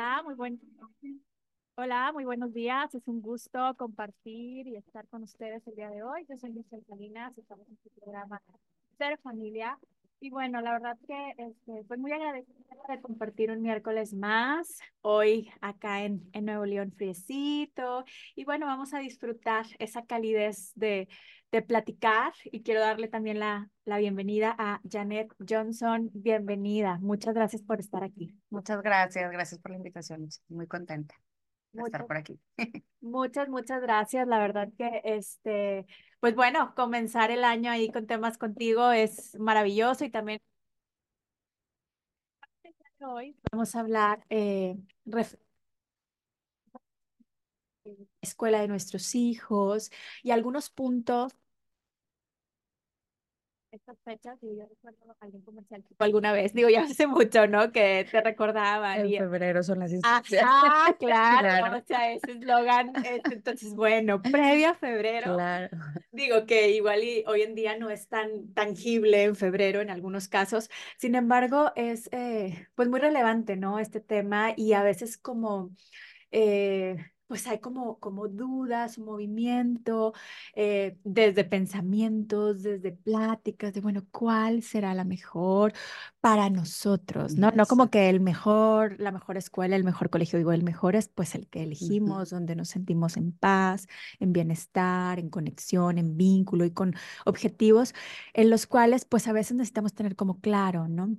Hola, muy buen... Hola, muy buenos días. Es un gusto compartir y estar con ustedes el día de hoy. Yo soy Michelle Salinas, estamos en este programa Ser Familia. Y bueno, la verdad que este, pues muy agradecida de compartir un miércoles más, hoy acá en, en Nuevo León Friecito. Y bueno, vamos a disfrutar esa calidez de, de platicar y quiero darle también la, la bienvenida a Janet Johnson. Bienvenida. Muchas gracias por estar aquí. Muchas gracias, gracias por la invitación. Muy contenta de estar por aquí. muchas, muchas gracias. La verdad que este, pues bueno, comenzar el año ahí con temas contigo es maravilloso y también hoy vamos a hablar eh, escuela de nuestros hijos y algunos puntos estas fechas, y yo recuerdo algún comercial tipo alguna vez, digo, ya hace mucho, ¿no? Que te recordaban En y febrero son las instrucciones. Ajá, claro, Claro. o sea, ese eslogan, entonces, bueno, previo a febrero, Claro. digo que igual y hoy en día no es tan tangible en febrero en algunos casos, sin embargo, es eh, pues muy relevante, ¿no? Este tema y a veces como eh, pues hay como, como dudas, un movimiento, eh, desde pensamientos, desde pláticas, de bueno, ¿cuál será la mejor para nosotros? ¿No? No como que el mejor, la mejor escuela, el mejor colegio, digo, el mejor es pues el que elegimos, donde nos sentimos en paz, en bienestar, en conexión, en vínculo y con objetivos en los cuales pues a veces necesitamos tener como claro, ¿no?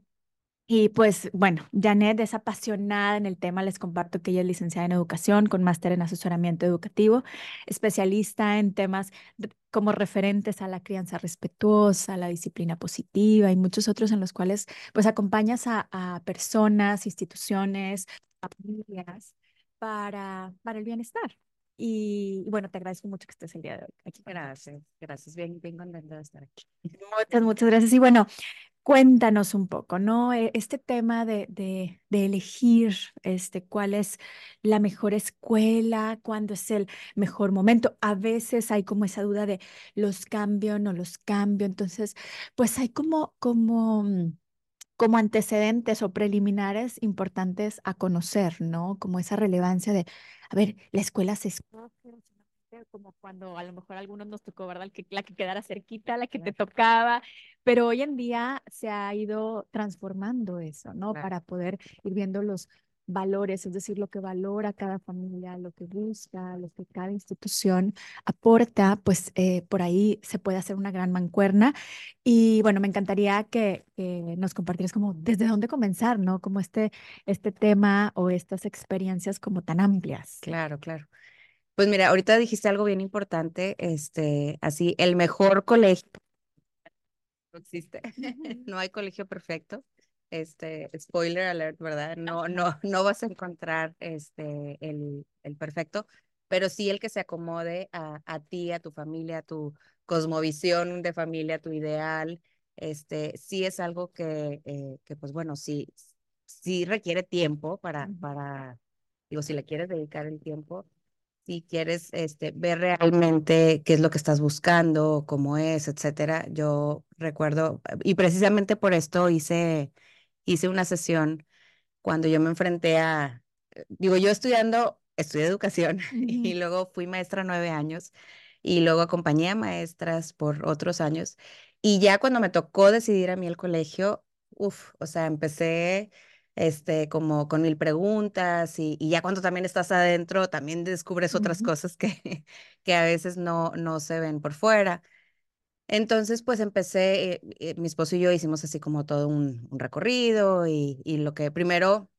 Y pues bueno, Janet es apasionada en el tema, les comparto que ella es licenciada en educación con máster en asesoramiento educativo, especialista en temas como referentes a la crianza respetuosa, la disciplina positiva y muchos otros en los cuales pues acompañas a, a personas, instituciones, familias para, para el bienestar. Y, y bueno, te agradezco mucho que estés el día de hoy aquí. Gracias, gracias. Bien, bien contenta de estar aquí. Muchas, muchas gracias. Y bueno, Cuéntanos un poco, ¿no? E- Este tema de, de, de elegir este, cuál es la mejor escuela, cuándo es el mejor momento. A veces hay como esa duda de los cambio, no los cambio. Entonces, pues hay como, como, mm, como antecedentes o preliminares importantes a conocer, ¿no? Como esa relevancia de, a ver, la escuela se escoge, como cuando a lo mejor a algunos nos tocó, ¿verdad? Que, la que quedara cerquita, la que te tocaba, pero hoy en día se ha ido transformando eso, ¿no? claro. Para poder ir viendo los valores, es decir, lo que valora cada familia, lo que busca, lo que cada institución aporta, pues eh, por ahí se puede hacer una gran mancuerna. Y bueno, me encantaría que, que nos compartieras como desde dónde comenzar, ¿no? Como este, este tema o estas experiencias como tan amplias. Claro, claro. Pues mira, ahorita dijiste algo bien importante, este, así, el mejor colegio no existe. No hay colegio perfecto. Este, spoiler alert, ¿verdad? No, no, no vas a encontrar este, el, el perfecto, pero sí el que se acomode a, a ti, a tu familia, a tu cosmovisión de familia, a tu ideal. Este, sí es algo que, eh, que pues bueno, sí, sí requiere tiempo para, para, digo, si le quieres dedicar el tiempo, si quieres este, ver realmente qué es lo que estás buscando, cómo es, etcétera. Yo recuerdo, y precisamente por esto hice, hice una sesión cuando yo me enfrenté a, digo, yo estudiando, estudié educación y luego fui maestra nueve años y luego acompañé a maestras por otros años. Y ya cuando me tocó decidir a mí el colegio, uff, o sea, empecé este, como con mil preguntas y, y ya cuando también estás adentro, también descubres otras cosas que, que a veces no, no se ven por fuera. Entonces, pues empecé, eh, eh, mi esposo y yo hicimos así como todo un, un recorrido y, y lo que primero,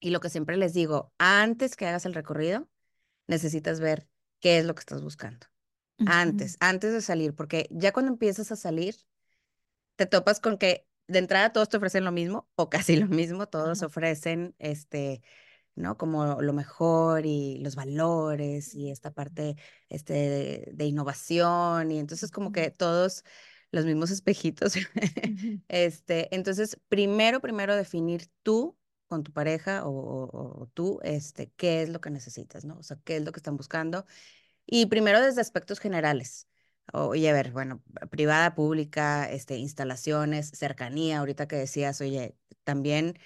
y lo que siempre les digo, antes que hagas el recorrido, necesitas ver qué es lo que estás buscando. Antes, antes de salir, porque ya cuando empiezas a salir, te topas con que de entrada todos te ofrecen lo mismo o casi lo mismo, todos ofrecen este, ¿no? Como lo mejor y los valores y esta parte este, de, de innovación y entonces como que todos los mismos espejitos. Este, entonces, primero, primero definir tú con tu pareja o, o- o tú, este, qué es lo que necesitas, ¿no? O sea, qué es lo que están buscando y primero desde aspectos generales. Oye, a ver, bueno, privada, pública, este, instalaciones, cercanía, ahorita que decías, oye, también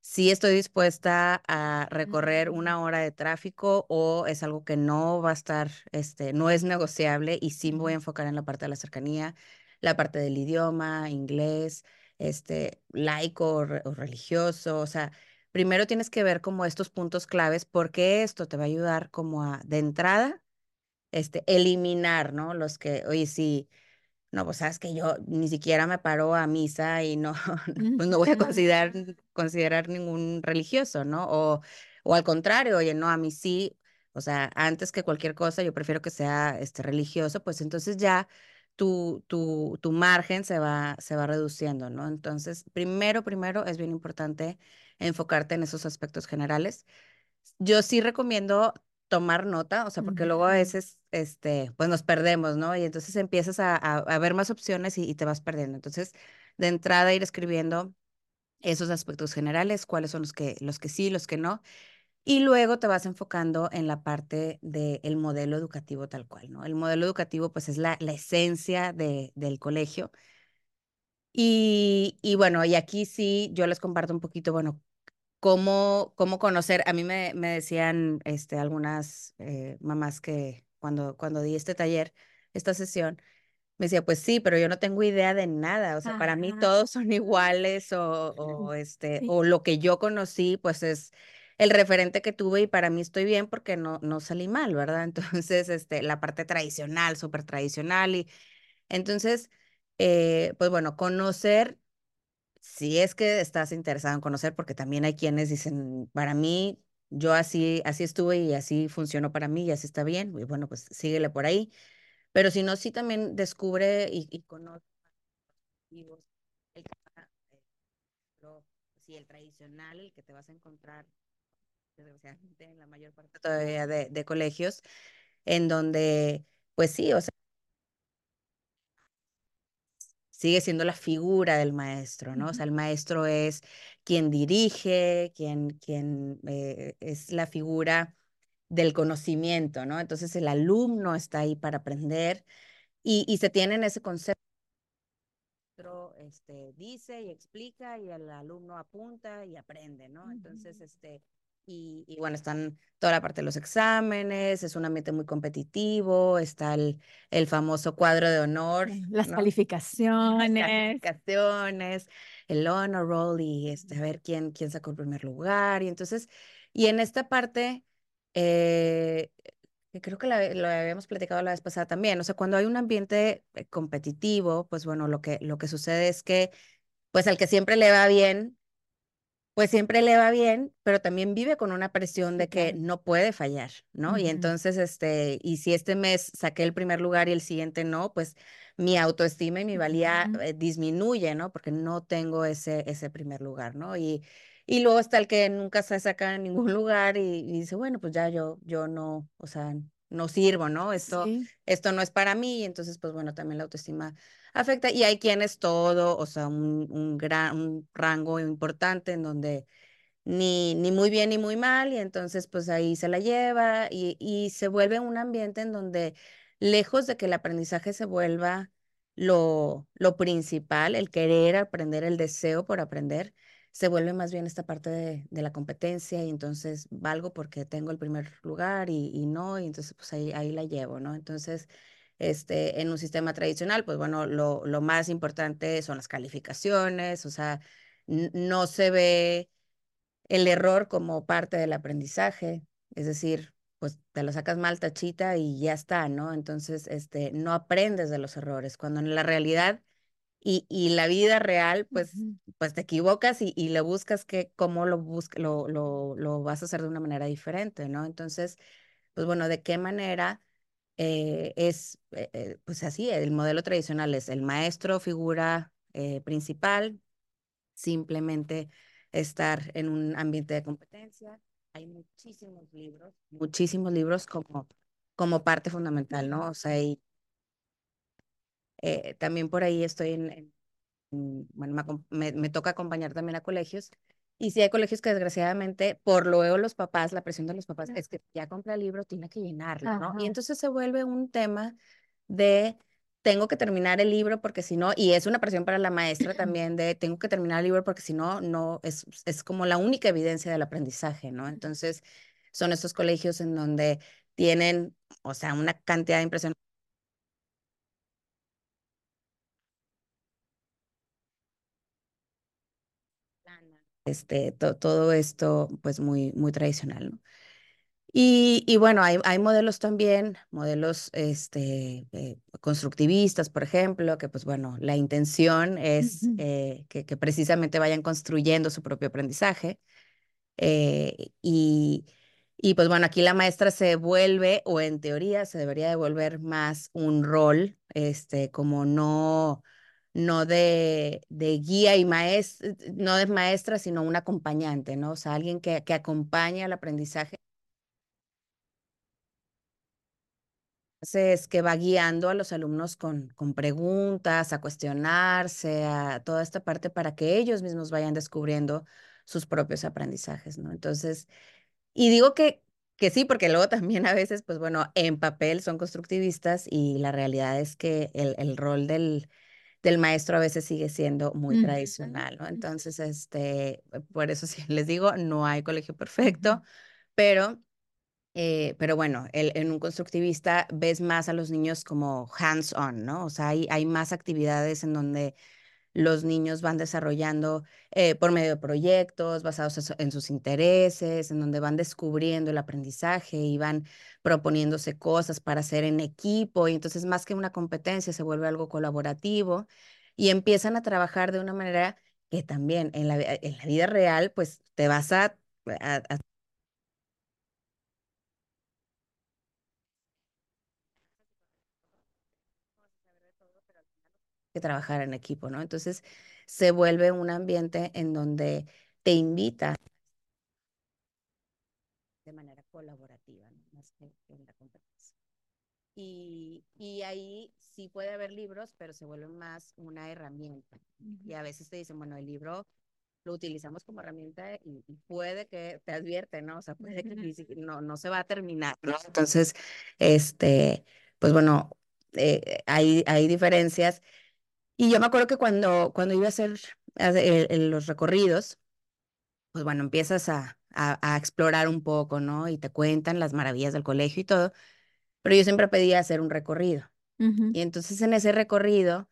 sí estoy dispuesta a recorrer una hora de tráfico o es algo que no va a estar, este, no es negociable y sí me voy a enfocar en la parte de la cercanía, la parte del idioma, inglés, este, laico o, o religioso, o sea, primero tienes que ver como estos puntos claves porque esto te va a ayudar como a, de entrada, este, eliminar, ¿no? Los que, oye, sí no, pues sabes que yo ni siquiera me paro a misa y no, pues no voy a considerar, considerar ningún religioso, ¿no? O, o al contrario, oye, no, a mí sí, o sea, antes que cualquier cosa, yo prefiero que sea este, religioso, pues entonces ya tu, tu, tu margen se va, se va reduciendo, ¿no? Entonces, primero, primero es bien importante enfocarte en esos aspectos generales. Yo sí recomiendo tomar nota, o sea, porque luego a veces, este, pues nos perdemos, ¿no? Y entonces empiezas a, a, ver más opciones y, y, te vas perdiendo. Entonces, de entrada ir escribiendo esos aspectos generales, cuáles son los que, los que sí, los que no. Y luego te vas enfocando en la parte del modelo educativo tal cual, ¿no? El modelo educativo, pues, es la, la esencia de, del colegio. Y, y bueno, y aquí sí, yo les comparto un poquito, bueno, cómo, cómo conocer. A mí me, me decían este, algunas eh, mamás que cuando, cuando di este taller, esta sesión, me decía, pues sí, pero yo no tengo idea de nada. O sea, para mí todos son iguales o, o este, sí. o lo que yo conocí, pues es el referente que tuve y para mí estoy bien porque no, no salí mal, ¿verdad? Entonces, este, la parte tradicional, súper tradicional y entonces, eh, pues bueno, conocer si es que estás interesado en conocer, porque también hay quienes dicen, para mí, yo así, así estuve y así funcionó para mí y así está bien, y bueno, pues síguele por ahí. Pero si no, sí también descubre y, y conoce el, sí, el tradicional, el que te vas a encontrar, desgraciadamente, en la mayor parte todavía de, de colegios, en donde, pues sí, o sea, sigue siendo la figura del maestro, ¿no? O sea, el maestro es quien dirige, quien, quien eh, es la figura del conocimiento, ¿no? Entonces el alumno está ahí para aprender y, y se tiene ese concepto. Este, dice y explica y el alumno apunta y aprende, ¿no? Entonces, este, y, y, bueno, están toda la parte de los exámenes, es un ambiente muy competitivo, está el, el famoso cuadro de honor. Las ¿no? calificaciones. Las calificaciones, el honor roll y este, a ver quién, quién sacó el primer lugar. Y entonces, y en esta parte, eh, creo que la, lo habíamos platicado la vez pasada también, o sea, cuando hay un ambiente eh, competitivo, pues bueno, lo que, lo que sucede es que, pues al que siempre le va bien, pues siempre le va bien, pero también vive con una presión de que no puede fallar, ¿no? Uh -huh. Y entonces, este, y si este mes saqué el primer lugar y el siguiente no, pues mi autoestima y mi valía uh -huh. eh, disminuye, ¿no? Porque no tengo ese, ese primer lugar, ¿no? Y, y luego está el que nunca se saca en ningún lugar y, y, dice, bueno, pues ya yo, yo no, o sea, no sirvo, ¿no? Esto, sí. esto no es para mí, y entonces, pues bueno, también la autoestima afecta. Y hay quienes todo, o sea, un, un gran un rango importante en donde ni, ni muy bien ni muy mal, y entonces pues ahí se la lleva y, y se vuelve un ambiente en donde lejos de que el aprendizaje se vuelva lo, lo principal, el querer aprender, el deseo por aprender, se vuelve más bien esta parte de, de, la competencia y entonces valgo porque tengo el primer lugar y, y no, y entonces pues ahí, ahí la llevo, ¿no? Entonces, este, en un sistema tradicional, pues bueno, lo, lo más importante son las calificaciones, o sea, no se ve el error como parte del aprendizaje, es decir, pues te lo sacas mal tachita y ya está, ¿no? Entonces, este, no aprendes de los errores, cuando en la realidad y, y la vida real, pues, uh -huh. pues te equivocas y, y le buscas que cómo lo, busca, lo, lo, lo, vas a hacer de una manera diferente, ¿no? Entonces, pues bueno, ¿de qué manera eh, es, eh, pues así, el modelo tradicional es el maestro, figura eh, principal, simplemente estar en un ambiente de competencia. Hay muchísimos libros, muchísimos libros como, como parte fundamental, ¿no? O sea, y, eh, también por ahí estoy en bueno, me, me, toca acompañar también a colegios. Y si hay colegios que desgraciadamente, por luego los papás, la presión de los papás es que ya compra el libro, tiene que llenarlo, Ajá. ¿no? Y entonces se vuelve un tema de tengo que terminar el libro porque si no, y es una presión para la maestra también de tengo que terminar el libro porque si no, no, es, es como la única evidencia del aprendizaje, ¿no? Entonces, son estos colegios en donde tienen, o sea, una cantidad de impresionante. Este, todo esto, pues muy, muy tradicional, ¿no? Y, y, bueno, hay, hay, modelos también, modelos este, eh, constructivistas, por ejemplo, que pues bueno, la intención es eh, que, que, precisamente vayan construyendo su propio aprendizaje. Eh, y, y pues bueno, aquí la maestra se vuelve, o en teoría se debería de volver más un rol, este, como no, no de, de guía y maestra, no de maestra, sino un acompañante, ¿no? O sea, alguien que, que acompaña al aprendizaje. es que va guiando a los alumnos con, con preguntas, a cuestionarse, a toda esta parte para que ellos mismos vayan descubriendo sus propios aprendizajes, ¿no? Entonces, y digo que, que sí, porque luego también a veces, pues bueno, en papel son constructivistas y la realidad es que el, el rol del, del maestro a veces sigue siendo muy tradicional, ¿no? Entonces, este, por eso sí les digo, no hay colegio perfecto, pero eh, pero bueno, el, en un constructivista ves más a los niños como hands-on, ¿no? O sea, hay, hay más actividades en donde los niños van desarrollando eh, por medio de proyectos basados en sus intereses, en donde van descubriendo el aprendizaje y van proponiéndose cosas para hacer en equipo. Y entonces, más que una competencia, se vuelve algo colaborativo y empiezan a trabajar de una manera que también en la, en la vida real, pues te vas a, que trabajar en equipo, ¿no? Entonces se vuelve un ambiente en donde te invita de manera colaborativa, ¿no? más que en la competencia. Y, y, ahí sí puede haber libros, pero se vuelve más una herramienta. Uh -huh. Y a veces te dicen, bueno, el libro lo utilizamos como herramienta y, y puede que te advierte, ¿no? O sea, puede que uh -huh. no, no se va a terminar, ¿no? Entonces, este, pues bueno, eh, hay, hay diferencias y yo me acuerdo que cuando, cuando iba a hacer el, el, los recorridos, pues bueno, empiezas a, a, a, explorar un poco, ¿no? Y te cuentan las maravillas del colegio y todo, pero yo siempre pedía hacer un recorrido. Uh -huh. Y entonces en ese recorrido,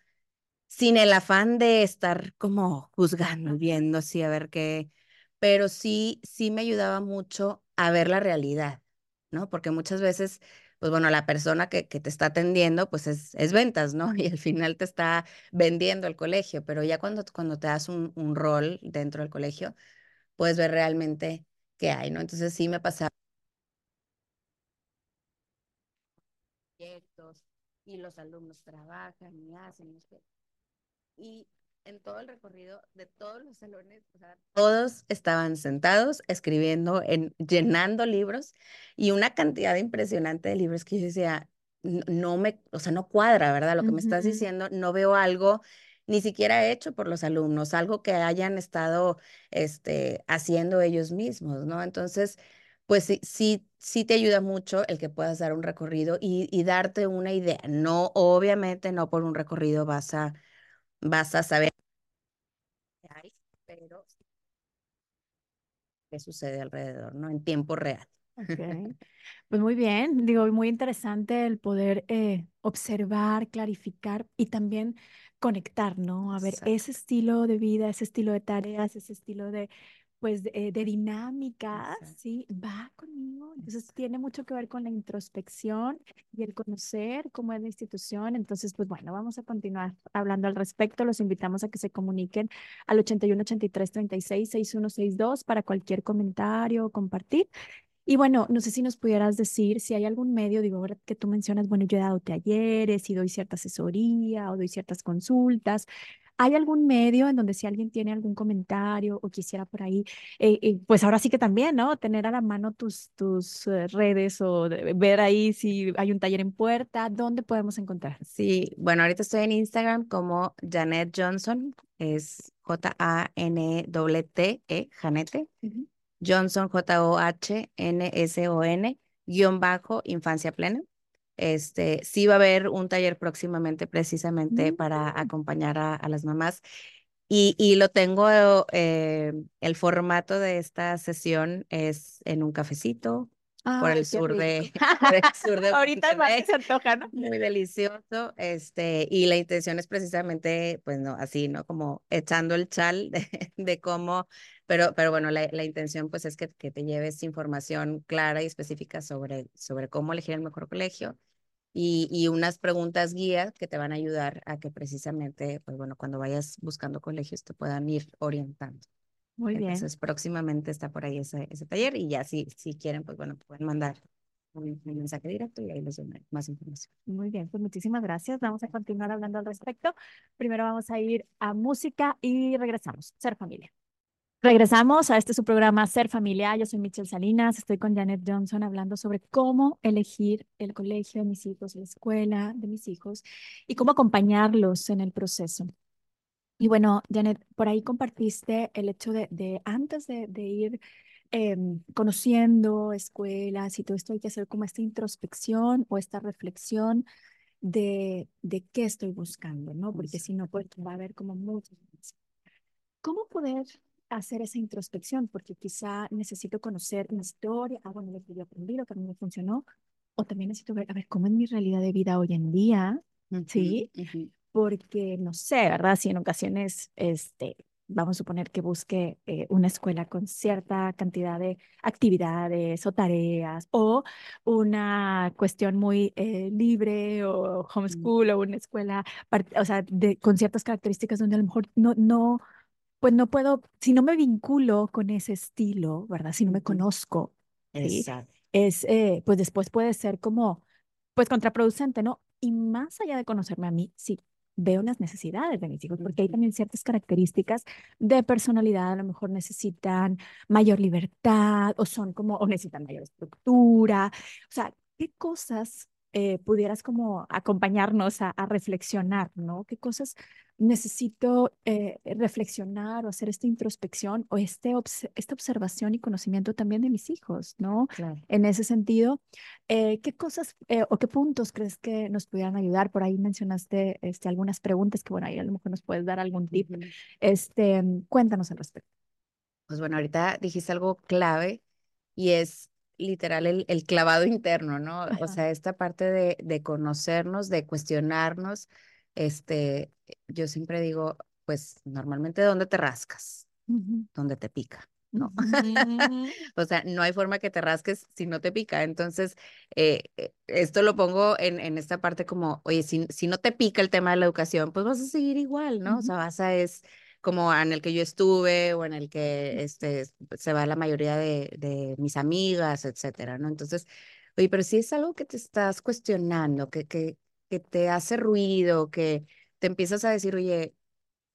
sin el afán de estar como juzgando, viendo así a ver qué, pero sí, sí me ayudaba mucho a ver la realidad, ¿no? Porque muchas veces pues bueno, la persona que, te está atendiendo, pues es, ventas, ¿no? Y al final te está vendiendo el colegio, pero ya cuando, cuando te das un, un rol dentro del colegio, puedes ver realmente qué hay, ¿no? Entonces sí me pasaba. Y los alumnos trabajan y hacen. Y en todo el recorrido de todos los salones, o sea, todos estaban sentados escribiendo, en, llenando libros y una cantidad impresionante de libros que yo decía, no, me, o sea, no cuadra, ¿verdad? Lo que uh -huh. me estás diciendo, no veo algo ni siquiera hecho por los alumnos, algo que hayan estado este, haciendo ellos mismos, ¿no? Entonces, pues sí, sí, sí te ayuda mucho el que puedas dar un recorrido y, y darte una idea. No, obviamente, no por un recorrido vas a vas a saber pero qué sucede alrededor, ¿no? En tiempo real. Okay. Pues muy bien, digo, muy interesante el poder eh, observar, clarificar y también conectar, ¿no? A ver, Exacto. ese estilo de vida, ese estilo de tareas, ese estilo de pues de, de dinámicas, ¿sí? Va conmigo. Entonces Exacto. tiene mucho que ver con la introspección y el conocer cómo es la institución. Entonces, pues bueno, vamos a continuar hablando al respecto. Los invitamos a que se comuniquen al 81 83 36 6162 para cualquier comentario o compartir. Y bueno, no sé si nos pudieras decir si hay algún medio, digo, ahora que tú mencionas, bueno, yo he dado talleres y doy cierta asesoría o doy ciertas consultas. ¿Hay algún medio en donde si alguien tiene algún comentario o quisiera por ahí, eh, eh, pues ahora sí que también, ¿no? Tener a la mano tus, tus uh, redes o de, ver ahí si hay un taller en puerta, ¿dónde podemos encontrar? Sí, bueno, ahorita estoy en Instagram como Janet Johnson, es J-A-N-T-E, Janete. Uh -huh. Johnson, J-O-H-N-S-O-N, guion bajo, infancia plena. Este, sí va a haber un taller próximamente precisamente Mm. para acompañar a, a las mamás. Y, y lo tengo, eh, el formato de esta sesión es en un cafecito por el sur de, por el sur de Ahorita Monterrey. se antoja, ¿no? Muy delicioso, este, y la intención es precisamente, pues no, así, ¿no? Como echando el chal de, de cómo, pero, pero bueno, la, la intención pues es que, que te lleves información clara y específica sobre, sobre cómo elegir el mejor colegio y, y unas preguntas guías que te van a ayudar a que precisamente, pues bueno, cuando vayas buscando colegios te puedan ir orientando. Muy bien. Entonces, próximamente está por ahí ese, ese taller y ya si, si quieren, pues bueno, pueden mandar un, un mensaje directo y ahí les doy más información. Muy bien, pues muchísimas gracias. Vamos a continuar hablando al respecto. Primero vamos a ir a música y regresamos. Ser familia. Regresamos a este su programa Ser Familia. Yo soy Michelle Salinas, estoy con Janet Johnson hablando sobre cómo elegir el colegio de mis hijos, la escuela de mis hijos y cómo acompañarlos en el proceso. Y bueno, Janet, por ahí compartiste el hecho de, de antes de, de ir em, conociendo escuelas y todo esto, hay que hacer como esta introspección o esta reflexión de, de qué estoy buscando, ¿no? Porque si no, pues va a haber como muchas. ¿Cómo poder hacer esa introspección? Porque quizá necesito conocer mi historia, ah, bueno, lo que yo aprendí, lo que a mí me funcionó, o también necesito ver, a ver, cómo es mi realidad de vida hoy en día, ¿sí? Ujú, ujú. Porque no sé, ¿verdad? Si en ocasiones, este, vamos a suponer que busque eh, una escuela con cierta cantidad de actividades o tareas o una cuestión muy eh, libre o homeschool o una escuela, o sea, de, con ciertas características donde a lo mejor no, no, pues no puedo, si no me vinculo con ese estilo, ¿verdad? Si no me conozco, ¿sí? Es, eh, pues después puede ser como, pues contraproducente, ¿no? Y más allá de conocerme a mí, sí, veo las necesidades de mis hijos, porque hay también ciertas características de personalidad, a lo mejor necesitan mayor libertad o son como, o necesitan mayor estructura. O sea, ¿qué cosas eh, pudieras como acompañarnos a, a reflexionar, ¿no? ¿Qué cosas necesito eh, reflexionar o hacer esta introspección o este obs- esta observación y conocimiento también de mis hijos, ¿no? Claro. En ese sentido, eh, ¿qué cosas eh, o qué puntos crees que nos pudieran ayudar? Por ahí mencionaste este, algunas preguntas que, bueno, ahí a lo mejor nos puedes dar algún tip. Ujú. Este, cuéntanos al respecto. Pues bueno, ahorita dijiste algo clave y es literal el, el clavado interno, ¿no? O Ajá. sea, esta parte de, de conocernos, de cuestionarnos, este, yo siempre digo, pues normalmente ¿dónde te rascas? Ujú. Donde te pica, ¿no? Ujú. O sea, no hay forma que te rasques si no te pica. Entonces, eh, eh, esto lo pongo en, en esta parte como, oye, si, si no te pica el tema de la educación, pues vas a seguir igual, ¿no? O sea, vas a es como en el que yo estuve o en el que este, se va la mayoría de, de mis amigas, etcétera, ¿no? Entonces, oye, pero si es algo que te estás cuestionando, que, que, que te hace ruido, que te empiezas a decir, oye,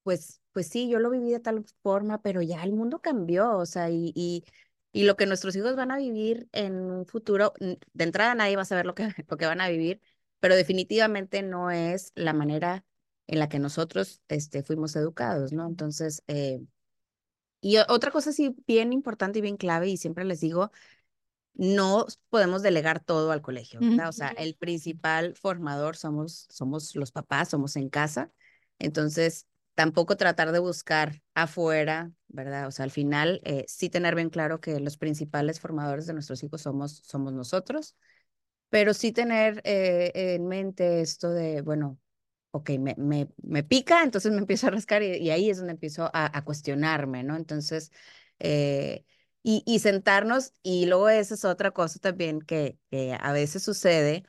pues, pues sí, yo lo viví de tal forma, pero ya el mundo cambió, o sea, y, y, y lo que nuestros hijos van a vivir en un futuro, de entrada nadie va a saber lo que, lo que van a vivir, pero definitivamente no es la manera en la que nosotros este, fuimos educados, ¿no? Entonces, eh, y otra cosa sí bien importante y bien clave, y siempre les digo, no podemos delegar todo al colegio, ¿verdad? O sea, el principal formador somos, somos los papás, somos en casa. Entonces, tampoco tratar de buscar afuera, ¿verdad? O sea, al final, eh, sí tener bien claro que los principales formadores de nuestros hijos somos, somos nosotros, pero sí tener eh, en mente esto de, bueno, ok, me, me, me pica, entonces me empiezo a rascar y, y ahí es donde empiezo a, a cuestionarme, ¿no? Entonces, eh, y, y sentarnos, y luego esa es otra cosa también que, que a veces sucede,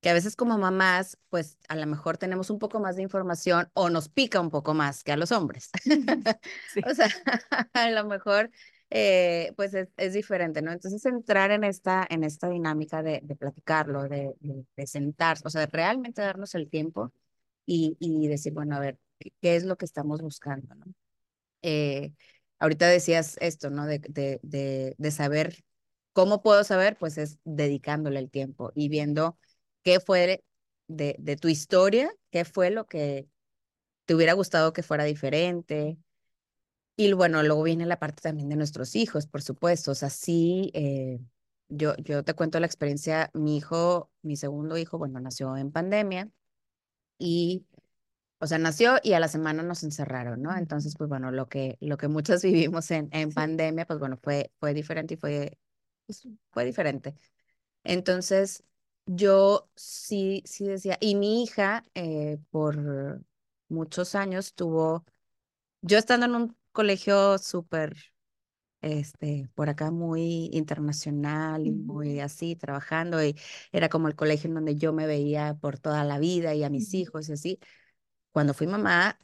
que a veces como mamás, pues a lo mejor tenemos un poco más de información o nos pica un poco más que a los hombres. Sí. O sea, a lo mejor, eh, pues es, es diferente, ¿no? Entonces entrar en esta, en esta dinámica de, de platicarlo, de, de, de sentarse, o sea, realmente darnos el tiempo y, y decir, bueno, a ver, ¿qué es lo que estamos buscando, ¿no? Eh, ahorita decías esto, ¿no? De, de, de, saber, ¿cómo puedo saber? Pues es dedicándole el tiempo y viendo qué fue de, de tu historia, qué fue lo que te hubiera gustado que fuera diferente. Y bueno, luego viene la parte también de nuestros hijos, por supuesto. O sea, sí, eh, yo, yo te cuento la experiencia, mi hijo, mi segundo hijo, bueno, nació en pandemia y, o sea, nació y a la semana nos encerraron, ¿no? Entonces, pues bueno, lo que, lo que muchas vivimos en, en pandemia, pues bueno, fue, fue diferente y fue, pues, fue diferente. Entonces, yo sí, sí decía, y mi hija eh, por muchos años tuvo, yo estando en un colegio súper, este, por acá muy internacional y muy así, trabajando, y era como el colegio en donde yo me veía por toda la vida y a mis hijos y así. Cuando fui mamá,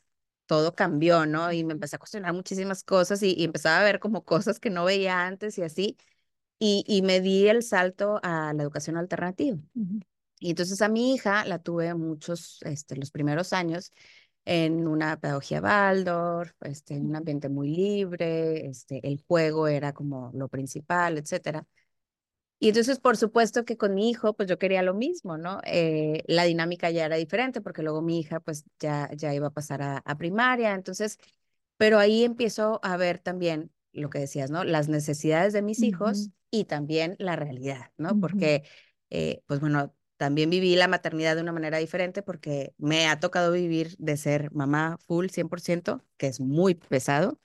todo cambió, ¿no? Y me empecé a cuestionar muchísimas cosas y, y empezaba a ver como cosas que no veía antes y así y, y me di el salto a la educación alternativa. Y entonces a mi hija la tuve muchos, este, los primeros años en una pedagogía Waldorf, este, en un ambiente muy libre, este, el juego era como lo principal, etcétera. Y entonces, por supuesto que con mi hijo, pues yo quería lo mismo, ¿no? Eh, la dinámica ya era diferente porque luego mi hija, pues ya, ya iba a pasar a, a primaria, entonces, pero ahí empiezo a ver también lo que decías, ¿no? Las necesidades de mis hijos y también la realidad, ¿no? Porque, eh, pues bueno, también viví la maternidad de una manera diferente porque me ha tocado vivir de ser mamá full 100%, que es muy pesado,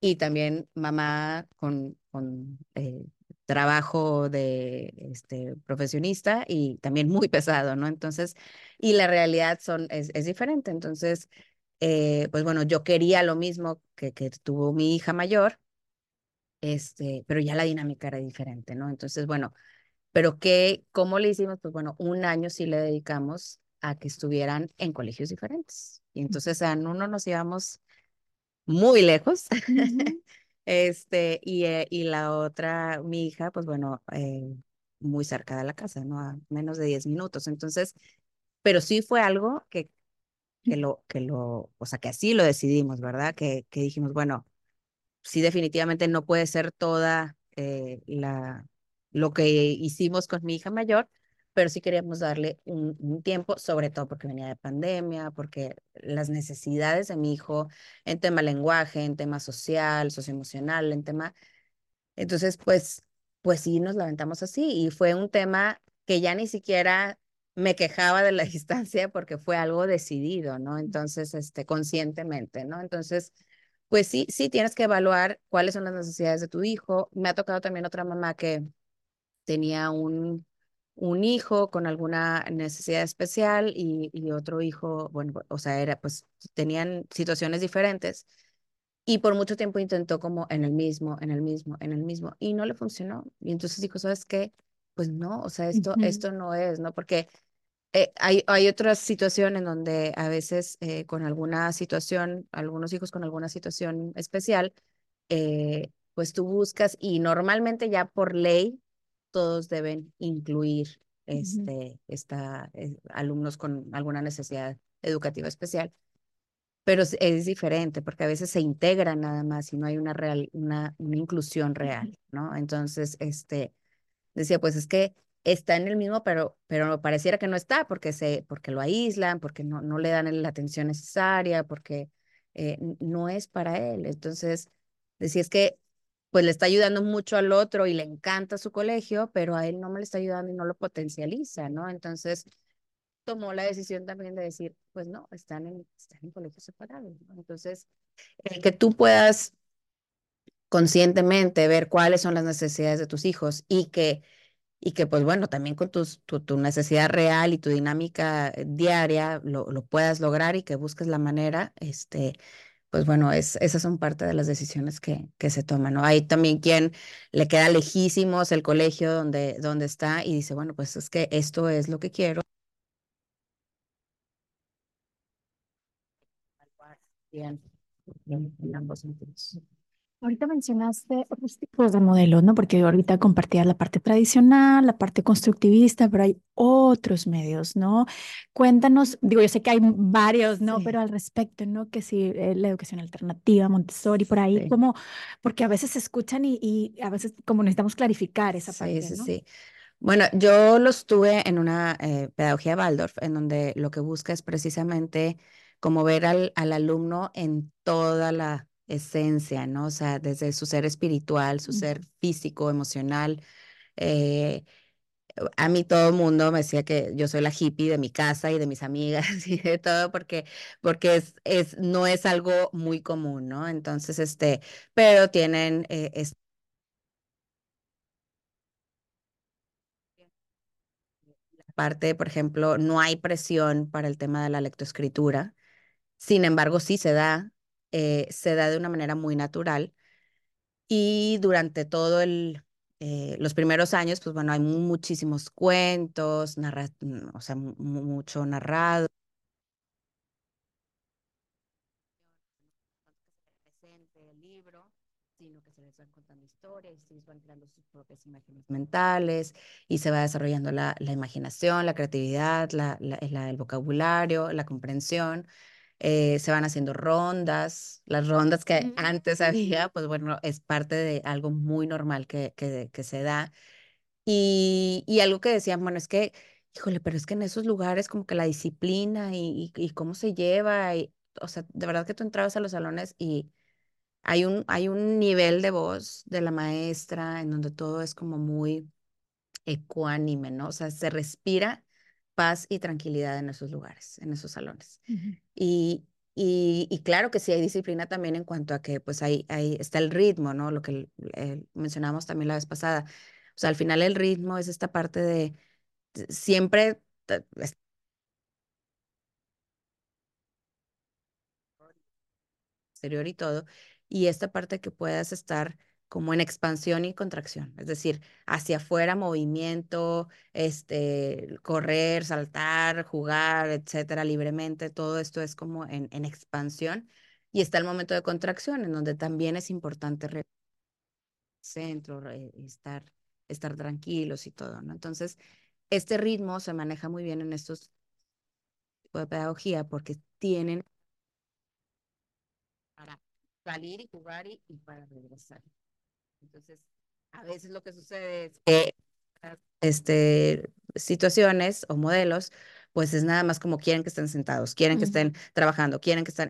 y también mamá con, con eh, trabajo de este, profesionista y también muy pesado, ¿no? Entonces, y la realidad son, es, es diferente. Entonces, eh, pues bueno, yo quería lo mismo que, que tuvo mi hija mayor, este, pero ya la dinámica era diferente, ¿no? Entonces, bueno, pero qué, ¿cómo le hicimos? Pues bueno, un año sí le dedicamos a que estuvieran en colegios diferentes. Y entonces en uno nos íbamos muy lejos, este, y, eh, y la otra, mi hija, pues bueno, eh, muy cerca de la casa, ¿no? A menos de 10 minutos. Entonces, pero sí fue algo que, que lo, que lo, o sea, que así lo decidimos, ¿verdad? Que, que dijimos, bueno, sí definitivamente no puede ser toda eh, la, lo que hicimos con mi hija mayor, pero sí queríamos darle un, tiempo, sobre todo porque venía de pandemia, porque las necesidades de mi hijo en tema lenguaje, en tema social, socioemocional, en tema... Entonces, pues, pues sí, nos lamentamos así y fue un tema que ya ni siquiera me quejaba de la distancia porque fue algo decidido, ¿no? Entonces, este, conscientemente, ¿no? Entonces, pues sí, sí tienes que evaluar cuáles son las necesidades de tu hijo. Me ha tocado también otra mamá que tenía un, un hijo con alguna necesidad especial y, y otro hijo, bueno, o sea, era, pues tenían situaciones diferentes y por mucho tiempo intentó como en el mismo, en el mismo, en el mismo y no le funcionó. Y entonces dijo, ¿sabes qué? Pues no, o sea, esto, uh -huh. esto no es, ¿no? Porque eh, hay, hay otras situaciones en donde a veces eh, con alguna situación, algunos hijos con alguna situación especial, eh, pues tú buscas y normalmente ya por ley todos deben incluir este, uh -huh. esta, alumnos con alguna necesidad educativa especial. Pero es diferente porque a veces se integran nada más y no hay una, real, una, una inclusión real, ¿no? Entonces, este, decía, pues es que está en el mismo, pero, pero pareciera que no está porque, se, porque lo aíslan, porque no, no le dan la atención necesaria, porque eh, no es para él. Entonces, decía, es que pues le está ayudando mucho al otro y le encanta su colegio, pero a él no me le está ayudando y no lo potencializa, ¿no? Entonces, tomó la decisión también de decir, pues no, están en, están en colegios separados. Entonces, el que tú puedas conscientemente ver cuáles son las necesidades de tus hijos y que y que pues bueno, también con tus, tu, tu, necesidad real y tu dinámica diaria lo, lo, puedas lograr y que busques la manera, este, pues bueno, es, esas son parte de las decisiones que, que se toman, ¿no? Hay también quien le queda lejísimos el colegio donde, donde está y dice, bueno, pues es que esto es lo que quiero. Bien, en, ambos sentidos. Ahorita mencionaste otros tipos de modelos, ¿no? Porque ahorita compartías la parte tradicional, la parte constructivista, pero hay otros medios, ¿no? Cuéntanos, digo, yo sé que hay varios, ¿no? Sí. Pero al respecto, ¿no? Que si eh, la educación alternativa, Montessori, por ahí, sí. como, porque a veces se escuchan y, y, a veces como necesitamos clarificar esa parte, sí, ¿no? Sí, Bueno, yo los tuve en una eh, pedagogía Waldorf, en donde lo que busca es precisamente como ver al, al alumno en toda la esencia, ¿no? O sea, desde su ser espiritual, su ser físico, emocional, Eh, a mí todo el mundo me decía que yo soy la hippie de mi casa y de mis amigas y de todo porque, porque es, es, no es algo muy común, ¿no? Entonces, este, pero tienen eh, es- parte, por ejemplo, no hay presión para el tema de la lectoescritura. Sin embargo, sí se da, eh, se da de una manera muy natural y durante todo el, eh, los primeros años, pues bueno, hay muchísimos cuentos, narra- mm, o sea, mu- mu- mucho narrado. el libro, sino que se les van contando historias y van creando sus propias imágenes mentales y se va desarrollando la, la imaginación, la creatividad, la- la- el vocabulario, la comprensión. Eh, se van haciendo rondas, las rondas que antes había, pues bueno, es parte de algo muy normal que, que, que se da. Y, y algo que decían, bueno, es que, híjole, pero es que en esos lugares como que la disciplina y, y, y cómo se lleva, y, o sea, de verdad que tú entrabas a los salones y hay un, hay un nivel de voz de la maestra en donde todo es como muy ecuánime, ¿no? O sea, se respira paz y tranquilidad en esos lugares, en esos salones. Ujú. Y, y, y claro que sí hay disciplina también en cuanto a que pues ahí, ahí está el ritmo, ¿no? Lo que eh, mencionamos también la vez pasada. O sea, al final el ritmo es esta parte de siempre te- exterior y todo, y esta parte que puedas estar como en expansión y contracción, es decir, hacia afuera movimiento, este, correr, saltar, jugar, etcétera, libremente, todo esto es como en, en expansión y está el momento de contracción en donde también es importante centro, estar, estar tranquilos y todo, ¿no? Entonces, este ritmo se maneja muy bien en estos tipos de pedagogía porque tienen para salir y jugar y para regresar. Entonces, a veces lo que sucede es que este, situaciones o modelos, pues es nada más como quieren que estén sentados, quieren que Ujú. estén trabajando, quieren que estén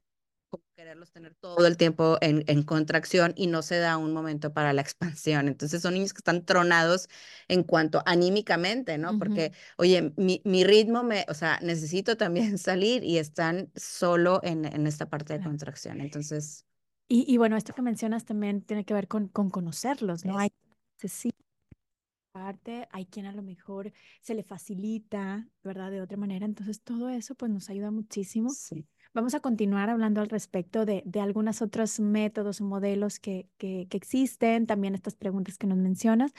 como quererlos tener todo el tiempo en, en contracción y no se da un momento para la expansión. Entonces son niños que están tronados en cuanto anímicamente, ¿no? Porque, Ujú. oye, mi, mi ritmo me, o sea, necesito también salir y están solo en, en esta parte de contracción. Entonces, Y, y bueno, esto que mencionas también tiene que ver con, con conocerlos, ¿no? Hay, sí, parte, hay quien a lo mejor se le facilita, ¿verdad? De otra manera. Entonces, todo eso pues nos ayuda muchísimo. sí. Vamos a continuar hablando al respecto de, de algunos otros métodos o modelos que, que, que existen, también estas preguntas que nos mencionas.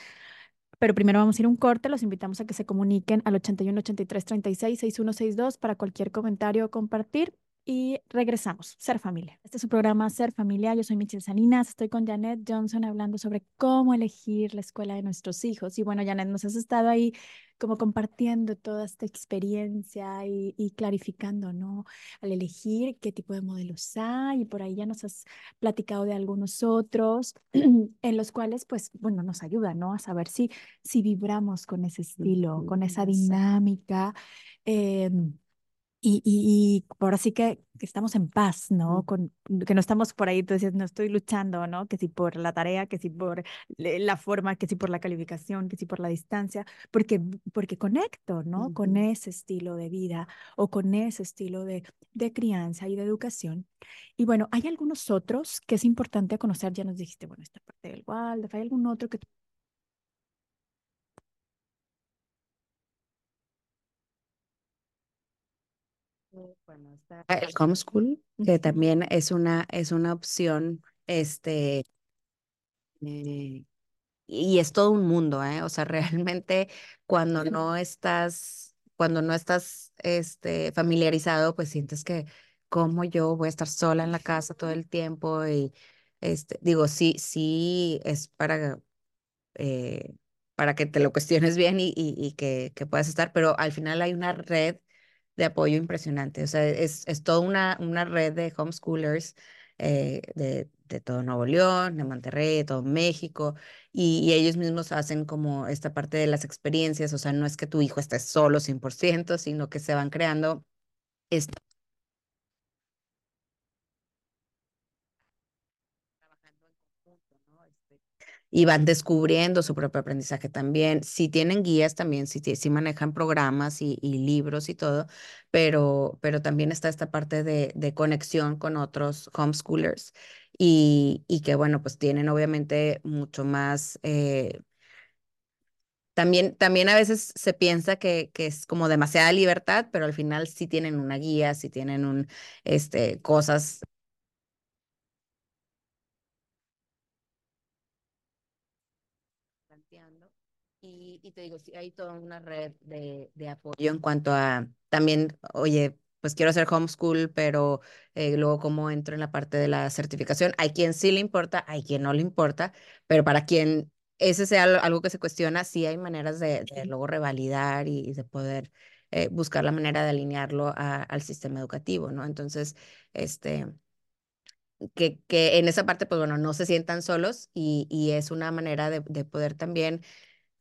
Pero primero vamos a ir a un corte. Los invitamos a que se comuniquen al 81 83 36 6162 para cualquier comentario o compartir. Y regresamos. Ser familia. Este es su programa Ser familia. Yo soy Michelle Salinas. Estoy con Janet Johnson hablando sobre cómo elegir la escuela de nuestros hijos. Y bueno, Janet, nos has estado ahí como compartiendo toda esta experiencia y, y clarificando, ¿no? Al elegir qué tipo de modelos hay. Y por ahí ya nos has platicado de algunos otros en los cuales, pues, bueno, nos ayuda, ¿no? A saber si si vibramos con ese estilo, con esa dinámica. em, y, y, y ahora sí que, que estamos en paz, ¿no? Con, que no estamos por ahí, tú decías, no estoy luchando, ¿no? Que si por la tarea, que si por la forma, que si por la calificación, que si por la distancia, porque, porque conecto, ¿no? Con ujú. ese estilo de vida o con ese estilo de, de crianza y de educación. Y bueno, hay algunos otros que es importante conocer, ya nos dijiste, bueno, esta parte del Waldorf, ¿hay algún otro que Bueno, está el homeschool, que también es una, es una opción, este, eh, y es todo un mundo, ¿eh? O sea, realmente cuando no estás, cuando no estás, este, familiarizado, pues sientes que como yo voy a estar sola en la casa todo el tiempo y, este, digo, sí, sí, es para eh, para que te lo cuestiones bien y, y, y que, que puedas estar, pero al final hay una red de apoyo impresionante. O sea, es, es toda una, una red de homeschoolers eh, de, de todo Nuevo León, de Monterrey, de todo México, y, ellos mismos hacen como esta parte de las experiencias. O sea, no es que tu hijo esté solo 100%, sino que se van creando. est- trabajando en conjunto, ¿no? Este, y van descubriendo su propio aprendizaje también. Si tienen guías también, si, si manejan programas y, y, libros y todo, pero, pero también está esta parte de, conexión con otros homeschoolers y, y, que, bueno, pues tienen obviamente mucho más... Eh, también, también a veces se piensa que, que, es como demasiada libertad, pero al final sí tienen una guía, sí tienen un, este, cosas Y, te digo, sí, hay toda una red de, de, apoyo en cuanto a también, oye, pues quiero hacer homeschool, pero eh, luego cómo entro en la parte de la certificación. Hay quien sí le importa, hay quien no le importa, pero para quien ese sea algo que se cuestiona, sí hay maneras de, de luego revalidar y, y de poder eh, buscar la manera de alinearlo a, al sistema educativo, ¿no? Entonces, este, que, que en esa parte, pues bueno, no se sientan solos y, y es una manera de, de poder también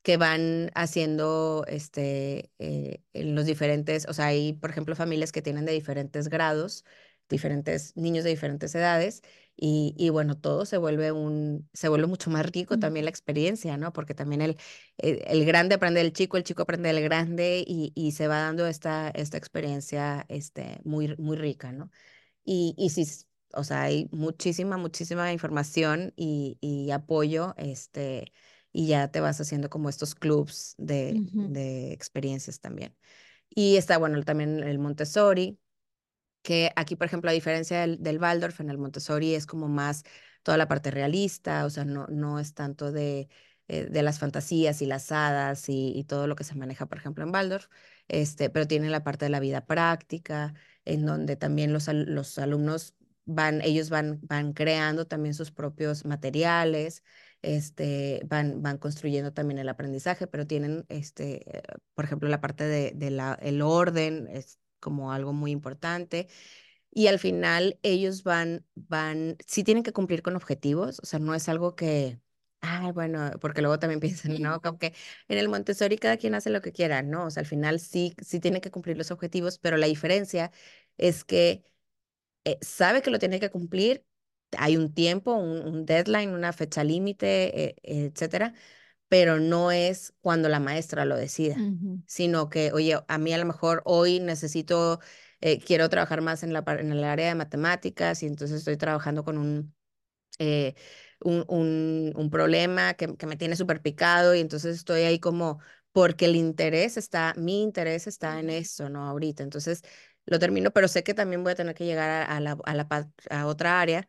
que van haciendo este, eh, en los diferentes, o sea, hay, por ejemplo, familias que tienen de diferentes grados, diferentes niños de diferentes edades, y, y bueno, todo se vuelve un, se vuelve mucho más rico también la experiencia, ¿no? Porque también el, el, el, grande aprende del chico, el chico aprende del grande, y, y se va dando esta, esta experiencia este, muy, muy rica, ¿no? Y, y si, o sea, hay muchísima, muchísima información y, y apoyo, este, y ya te vas haciendo como estos clubs de, uh -huh. de experiencias también. Y está, bueno, también el Montessori, que aquí, por ejemplo, a diferencia del, del Waldorf, en el Montessori es como más toda la parte realista, o sea, no, no es tanto de, eh, de las fantasías y las hadas y, y, todo lo que se maneja, por ejemplo, en Waldorf, este, pero tiene la parte de la vida práctica, en donde también los, los alumnos van, ellos van, van creando también sus propios materiales, este, van, van construyendo también el aprendizaje, pero tienen, este, por ejemplo, la parte de, de la, el orden es como algo muy importante. Y al final ellos van, van, sí tienen que cumplir con objetivos, o sea, no es algo que, ah, bueno, porque luego también piensan, ¿no? Como que en el Montessori cada quien hace lo que quiera, ¿no? O sea, al final sí, sí tiene que cumplir los objetivos, pero la diferencia es que eh, sabe que lo tiene que cumplir, hay un tiempo, un, un deadline, una fecha límite, eh, etcétera, pero no es cuando la maestra lo decida, uh -huh. sino que, oye, a mí a lo mejor hoy necesito, eh, quiero trabajar más en, la, en el área de matemáticas y entonces estoy trabajando con un, eh, un, un, un, problema que, que me tiene súper picado y entonces estoy ahí como, porque el interés está, mi interés está en eso, ¿no? Ahorita, entonces lo termino, pero sé que también voy a tener que llegar a, a, la, a, la, a otra área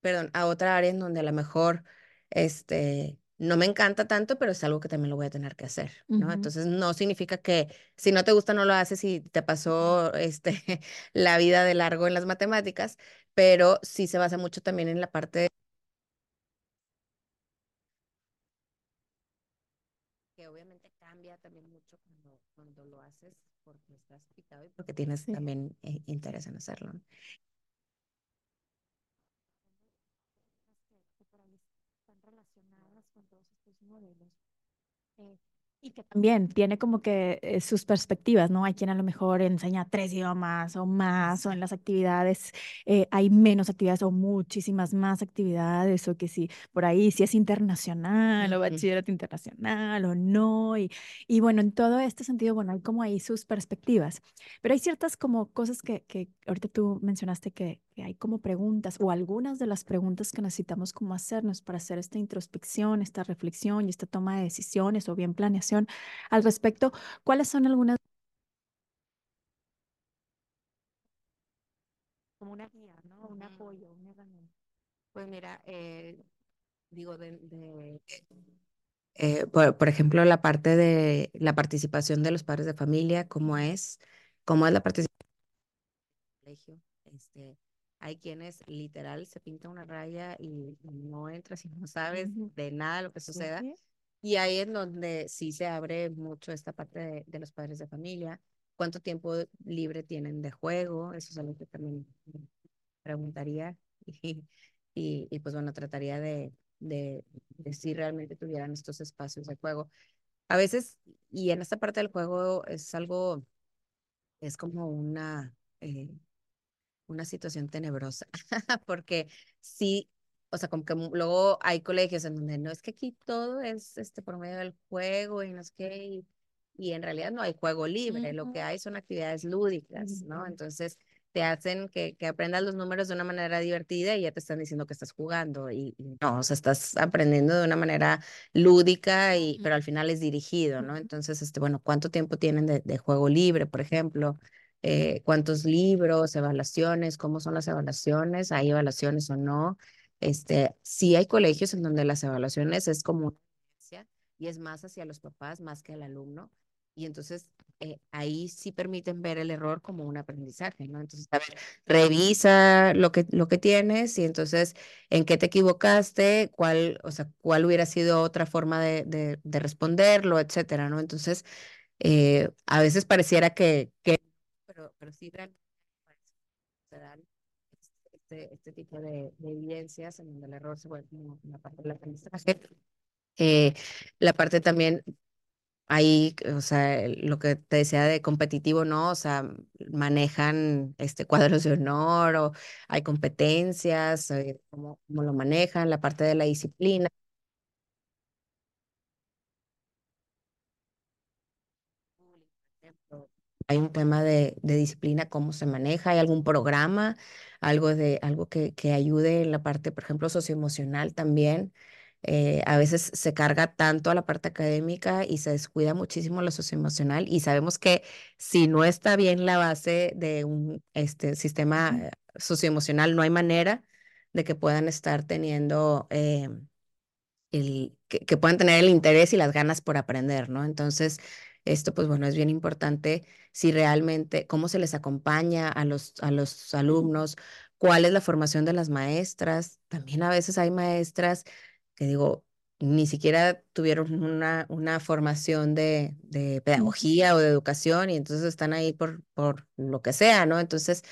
perdón, a otra área en donde a lo mejor este, no me encanta tanto, pero es algo que también lo voy a tener que hacer, ¿no? Uh -huh. Entonces no significa que si no te gusta no lo haces y te pasó este, la vida de largo en las matemáticas, pero sí se basa mucho también en la parte que obviamente cambia también mucho cuando, cuando lo haces porque estás picado y porque tienes sí. también eh, interés en hacerlo. ¿no? Relacionadas con todos estos modelos. Eh, y que también tiene como que eh, sus perspectivas, ¿no? Hay quien a lo mejor enseña tres idiomas o más, o en las actividades eh, hay menos actividades o muchísimas más actividades, o que si por ahí si es internacional o bachillerato internacional o no. Y, y bueno, en todo este sentido, bueno, hay como ahí sus perspectivas. Pero hay ciertas como cosas que, que ahorita tú mencionaste que, que hay como preguntas o algunas de las preguntas que necesitamos como hacernos para hacer esta introspección, esta reflexión y esta toma de decisiones o bien planeación al respecto. ¿Cuáles son algunas? Como una guía, ¿no? Un apoyo, una herramienta. Pues mira, eh, digo, de, de eh, por, por, ejemplo, la parte de la participación de los padres de familia, ¿cómo es? ¿Cómo es la participación del colegio? Este, hay quienes literal se pinta una raya y no entras y no sabes de nada lo que suceda. Y ahí es donde sí se abre mucho esta parte de, de, los padres de familia. ¿Cuánto tiempo libre tienen de juego? Eso es algo que también preguntaría. Y, y, y pues bueno, trataría de, de, de, si realmente tuvieran estos espacios de juego. A veces, y en esta parte del juego es algo, es como una, eh, una situación tenebrosa, porque sí o sea, como que luego hay colegios en donde no es que aquí todo es este por medio del juego y no es que y, y en realidad no hay juego libre, lo que hay son actividades lúdicas, ¿no? Entonces te hacen que, que aprendas los números de una manera divertida y ya te están diciendo que estás jugando y, y no, o sea, estás aprendiendo de una manera lúdica y pero al final es dirigido, ¿no? Entonces, este, bueno, ¿cuánto tiempo tienen de, de juego libre, por ejemplo? Eh, ¿cuántos libros, evaluaciones, cómo son las evaluaciones? ¿Hay evaluaciones o no? Este, sí hay colegios en donde las evaluaciones es como y es más hacia los papás más que al alumno. Y entonces eh, ahí sí permiten ver el error como un aprendizaje, ¿no? Entonces, a ver, revisa lo que, lo que tienes y entonces en qué te equivocaste, cuál, o sea, cuál hubiera sido otra forma de, de, de responderlo, etcétera, ¿no? Entonces, eh, a veces pareciera que, que pero, pero sí realmente se este, este tipo de, de, evidencias en donde el error se vuelve una parte del aprendizaje. Eh, la parte también ahí, o sea, lo que te decía de competitivo, ¿no? O sea, manejan este cuadros de honor o hay competencias, eh, cómo, cómo lo manejan, la parte de la disciplina. Hay un tema de, de, disciplina, cómo se maneja, hay algún programa, algo de algo que, que ayude en la parte, por ejemplo, socioemocional también. Eh, a veces se carga tanto a la parte académica y se descuida muchísimo lo socioemocional y sabemos que si no está bien la base de un este, sistema socioemocional, no hay manera de que puedan estar teniendo eh, el, que, que, puedan tener el interés y las ganas por aprender, ¿no? Entonces, esto, pues bueno, es bien importante si realmente, cómo se les acompaña a los, a los alumnos, cuál es la formación de las maestras. También a veces hay maestras que digo, ni siquiera tuvieron una, una formación de, de pedagogía o de educación y entonces están ahí por, por lo que sea, ¿no? Entonces,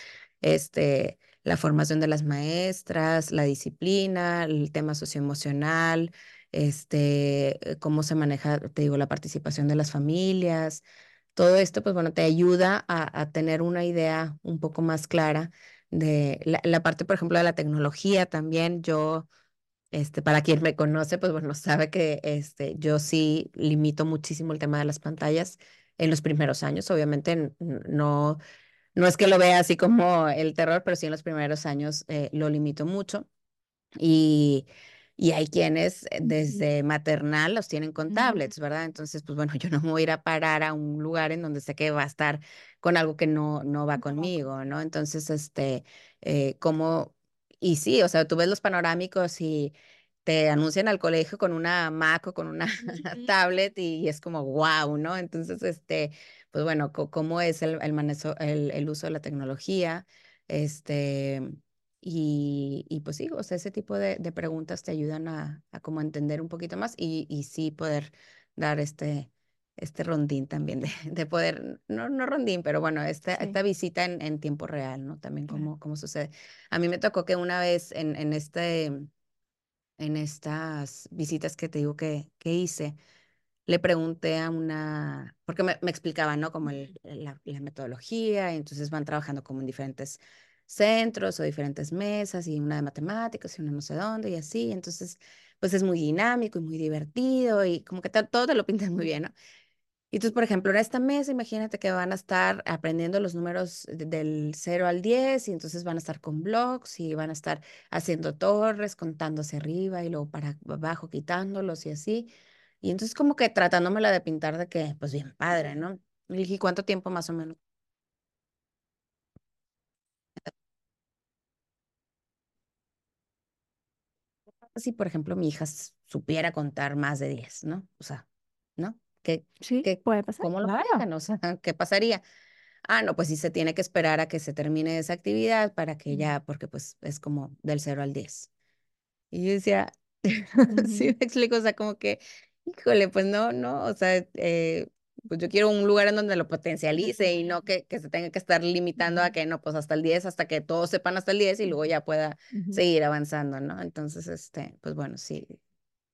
este, la formación de las maestras, la disciplina, el tema socioemocional, este, cómo se maneja, te digo, la participación de las familias, todo esto, pues bueno, te ayuda a, a tener una idea un poco más clara de la, la parte, por ejemplo, de la tecnología también. Yo este, para quien me conoce, pues bueno, sabe que este, yo sí limito muchísimo el tema de las pantallas en los primeros años. Obviamente no, no es que lo vea así como el terror, pero sí en los primeros años eh, lo limito mucho. Y, y hay quienes eh, desde maternal los tienen con tablets, ¿verdad? Entonces, pues bueno, yo no me voy a ir a parar a un lugar en donde sé que va a estar con algo que no, no va conmigo, ¿no? Entonces, este, eh, como y sí, o sea, tú ves los panorámicos y te anuncian al colegio con una Mac o con una tablet y, es como wow, ¿no? Entonces, este, pues bueno, cómo es el, el manejo, el, el, uso de la tecnología, este, y, y, pues sí, o sea, ese tipo de, de preguntas te ayudan a, a, como entender un poquito más y, y sí poder dar este, este rondín también de, de poder, no, no rondín, pero bueno, esta, sí. esta visita en, en, tiempo real, ¿no? También cómo, cómo sucede. A mí me tocó que una vez en, en, este, en estas visitas que te digo que, que hice, le pregunté a una, porque me, me explicaban, ¿no? Como el, la, la, metodología, y entonces van trabajando como en diferentes centros o diferentes mesas, y una de matemáticas y una no sé dónde, y así, entonces, pues es muy dinámico y muy divertido, y como que todo te lo pintan muy bien. Y entonces, por ejemplo, en esta mesa, imagínate que van a estar aprendiendo los números del 0 al 10 y entonces van a estar con blocks y van a estar haciendo torres, contándose arriba y luego para abajo quitándolos y así. Y entonces como que tratándomela de pintar de que, pues bien padre, ¿no? Y dije, ¿cuánto tiempo más o menos? Si, por ejemplo, mi hija supiera contar más de 10, ¿no? O sea, ¿no? ¿Qué, sí, qué, puede pasar. ¿Cómo lo claro. O sea, ¿qué pasaría? Ah, no, pues sí se tiene que esperar a que se termine esa actividad para que ya, porque pues es como del 0 al 10. Y yo decía, sí me explico, o sea, como que, híjole, pues no, no, o sea, eh, pues yo quiero un lugar en donde lo potencialice y no que, que se tenga que estar limitando a que no, pues hasta el 10, hasta que todos sepan hasta el 10 y luego ya pueda uh -huh. seguir avanzando, ¿no? Entonces, este, pues bueno, sí,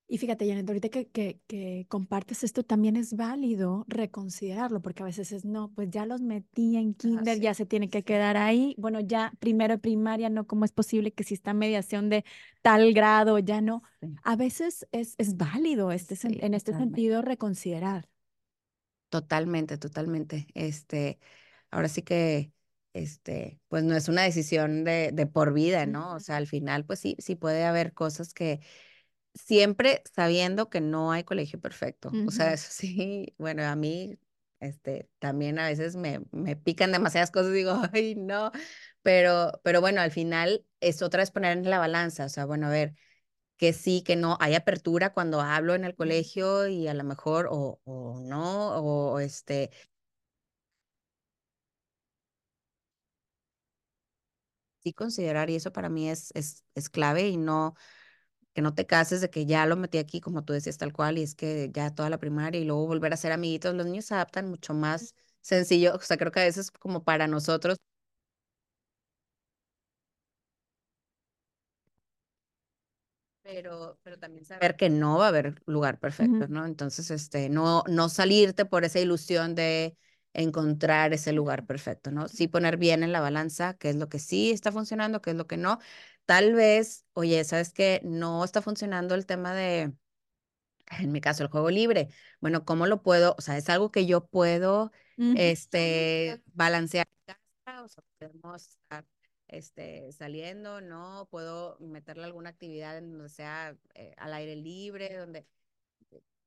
Y fíjate, Janet, ahorita que, que, que compartes esto, también es válido reconsiderarlo, porque a veces es, no, pues ya los metí en Ah, kinder, ya se tiene que sí, quedar ahí. Bueno, ya primero primaria, no, ¿cómo es posible que si está mediación de tal grado, ya no? sí, A veces es, es válido este, en este totalmente. sentido reconsiderar. Totalmente, totalmente. Este, ahora sí que, este, pues no es una decisión de, de por vida, ¿no? O sea, al final, pues sí, sí puede haber cosas que siempre sabiendo que no hay colegio perfecto. O sea, eso sí, bueno, a mí, este, también a veces me, me pican demasiadas cosas, digo, ay, no, pero, pero bueno, al final es otra vez poner en la balanza, o sea, bueno, a ver que sí, que no, hay apertura cuando hablo en el colegio y a lo mejor o, o no, o este, sí considerar, y eso para mí es, es, es clave y no, que no te cases de que ya lo metí aquí, como tú decías, tal cual, y es que ya toda la primaria y luego volver a ser amiguitos, los niños se adaptan mucho más sencillo, o sea, creo que a veces como para nosotros pero, pero también saber que no va a haber lugar perfecto, ¿no? Entonces, este, no, no salirte por esa ilusión de encontrar ese lugar perfecto, ¿no? Sí poner bien en la balanza qué es lo que sí está funcionando, qué es lo que no. Tal vez, oye, ¿sabes qué? No está funcionando el tema de, en mi caso, el juego libre. Bueno, ¿cómo lo puedo? O sea, es algo que yo puedo, ujú. este, balancear o sea, podemos estar este, saliendo, ¿no? Puedo meterle alguna actividad en donde sea eh, al aire libre, donde,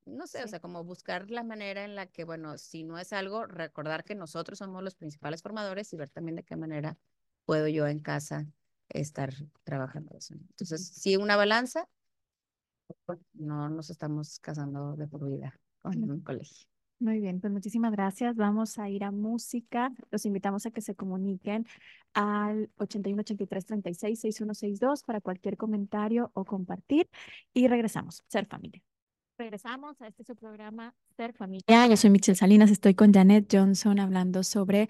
no sé, o Sí, sea, como buscar la manera en la que, bueno, si no es algo, recordar que nosotros somos los principales formadores y ver también de qué manera puedo yo en casa estar trabajando eso. Entonces, sí, una balanza, no nos estamos casando de por vida con un colegio. Muy bien, pues muchísimas gracias. Vamos a ir a música. Los invitamos a que se comuniquen al 81 83 36 6162 para cualquier comentario o compartir. Y regresamos, Ser Familia. Regresamos a este su programa Ser Familia. Yo soy Michelle Salinas, estoy con Janet Johnson hablando sobre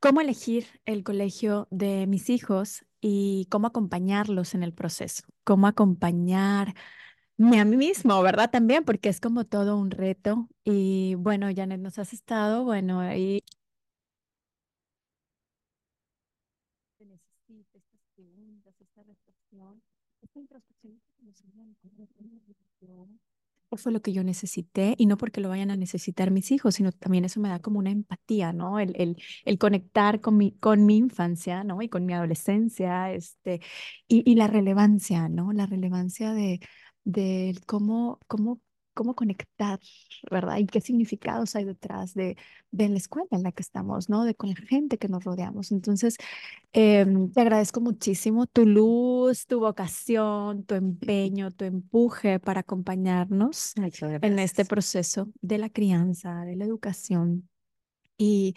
cómo elegir el colegio de mis hijos y cómo acompañarlos en el proceso, cómo acompañar a mí mismo, ¿verdad? También, porque es como todo un reto. Y bueno, Janet, nos has estado, bueno, ahí necesita estas preguntas, esta reflexión, esta introspección que nos ayuda a encontrar una reflexión. ¿Qué fue lo que yo necesité? Y no porque lo vayan a necesitar mis hijos, sino también eso me da como una empatía, ¿no? El, el, el conectar con mi, con mi infancia, ¿no? Y con mi adolescencia, este, y, y la relevancia, ¿no? La relevancia de, de cómo, cómo, cómo conectar, ¿verdad? Y qué significados hay detrás de, de la escuela en la que estamos, ¿no? De con la gente que nos rodeamos. Entonces, Em, te agradezco muchísimo tu luz, tu vocación, tu empeño, tu empuje para acompañarnos en este proceso de la crianza, de la educación. Y,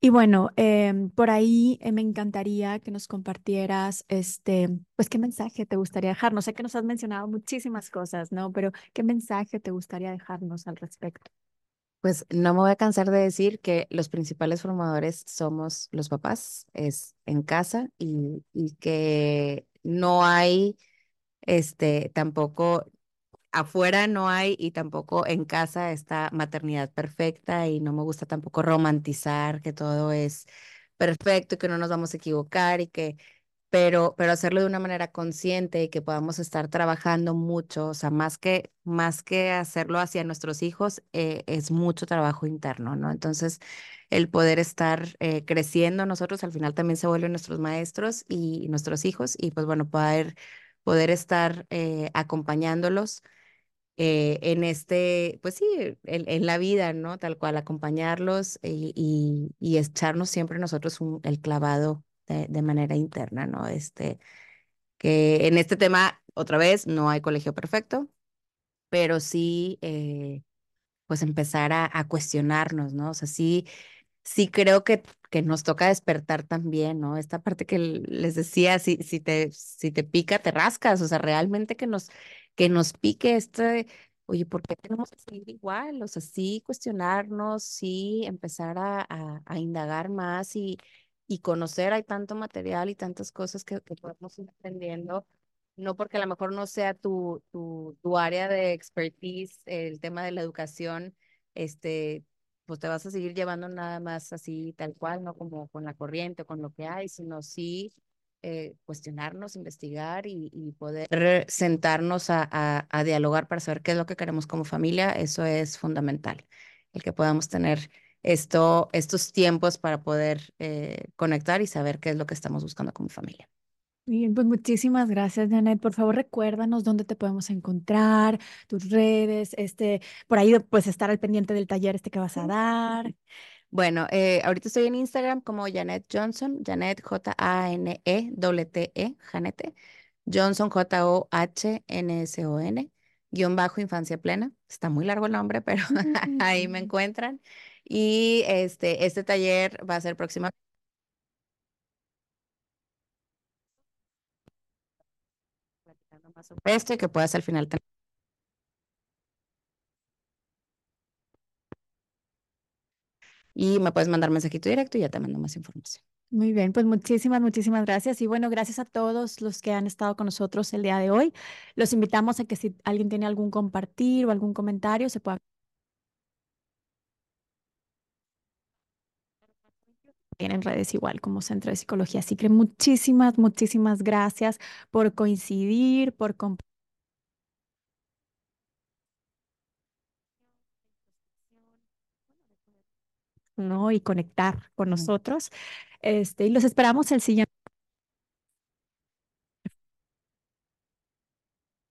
y bueno, em, por ahí eh, me encantaría que nos compartieras, este, pues, qué mensaje te gustaría dejarnos. Sé que nos has mencionado muchísimas cosas, ¿no? Pero ¿qué mensaje te gustaría dejarnos al respecto? Pues no me voy a cansar de decir que los principales formadores somos los papás, es en casa y, y que no hay, este, tampoco afuera no hay y tampoco en casa esta maternidad perfecta y no me gusta tampoco romantizar que todo es perfecto y que no nos vamos a equivocar y que pero, pero hacerlo de una manera consciente y que podamos estar trabajando mucho, o sea, más que, más que hacerlo hacia nuestros hijos, eh, es mucho trabajo interno, ¿no? Entonces, el poder estar eh, creciendo nosotros al final también se vuelven nuestros maestros y nuestros hijos y pues bueno, poder, poder estar eh, acompañándolos. Eh, en este, pues sí, en, la vida, ¿no? Tal cual, acompañarlos y, y, echarnos siempre nosotros el clavado de, de manera interna, ¿no? Este, que en este tema, otra vez, no hay colegio perfecto, pero sí, eh, pues empezar a, a cuestionarnos, ¿no? O sea, sí, sí creo que, que nos toca despertar también, ¿no? Esta parte que les decía, si, si te, si te pica, te rascas, o sea, realmente que nos, que nos pique este, oye, ¿por qué tenemos que seguir igual? O sea, sí cuestionarnos, sí empezar a, a, a indagar más y, y conocer, hay tanto material y tantas cosas que, que podemos ir aprendiendo. No porque a lo mejor no sea tu, tu, tu área de expertise, el tema de la educación, este, pues te vas a seguir llevando nada más así tal cual, no como con la corriente con lo que hay, sino sí eh, cuestionarnos, investigar y, y poder sentarnos a, a, a dialogar para saber qué es lo que queremos como familia, eso es fundamental, el que podamos tener esto, estos tiempos para poder eh, conectar y saber qué es lo que estamos buscando como familia. Bien, pues muchísimas gracias, Janet. Por favor, recuérdanos dónde te podemos encontrar, tus redes, este, por ahí pues estar al pendiente del taller este que vas a dar. Bueno, eh, ahorita estoy en Instagram como Janet Johnson, Janet J-A-N-E-T-T-E, Janete, Johnson J-O-H-N-S-O-N, guion bajo Infancia Plena. Está muy largo el nombre, pero ahí me encuentran. Y este, este taller va a ser próximamente. y que puedas al final tener y me puedes mandar mensajito directo y ya te mando más información. Muy bien, pues muchísimas, muchísimas gracias. Y bueno, gracias a todos los que han estado con nosotros el día de hoy. Los invitamos a que si alguien tiene algún compartir o algún comentario, se pueda... en redes igual como Centro de Psicología. Así que muchísimas, muchísimas gracias por coincidir, por compartir. ¿No? y conectar con nosotros. Este, y los esperamos el siguiente.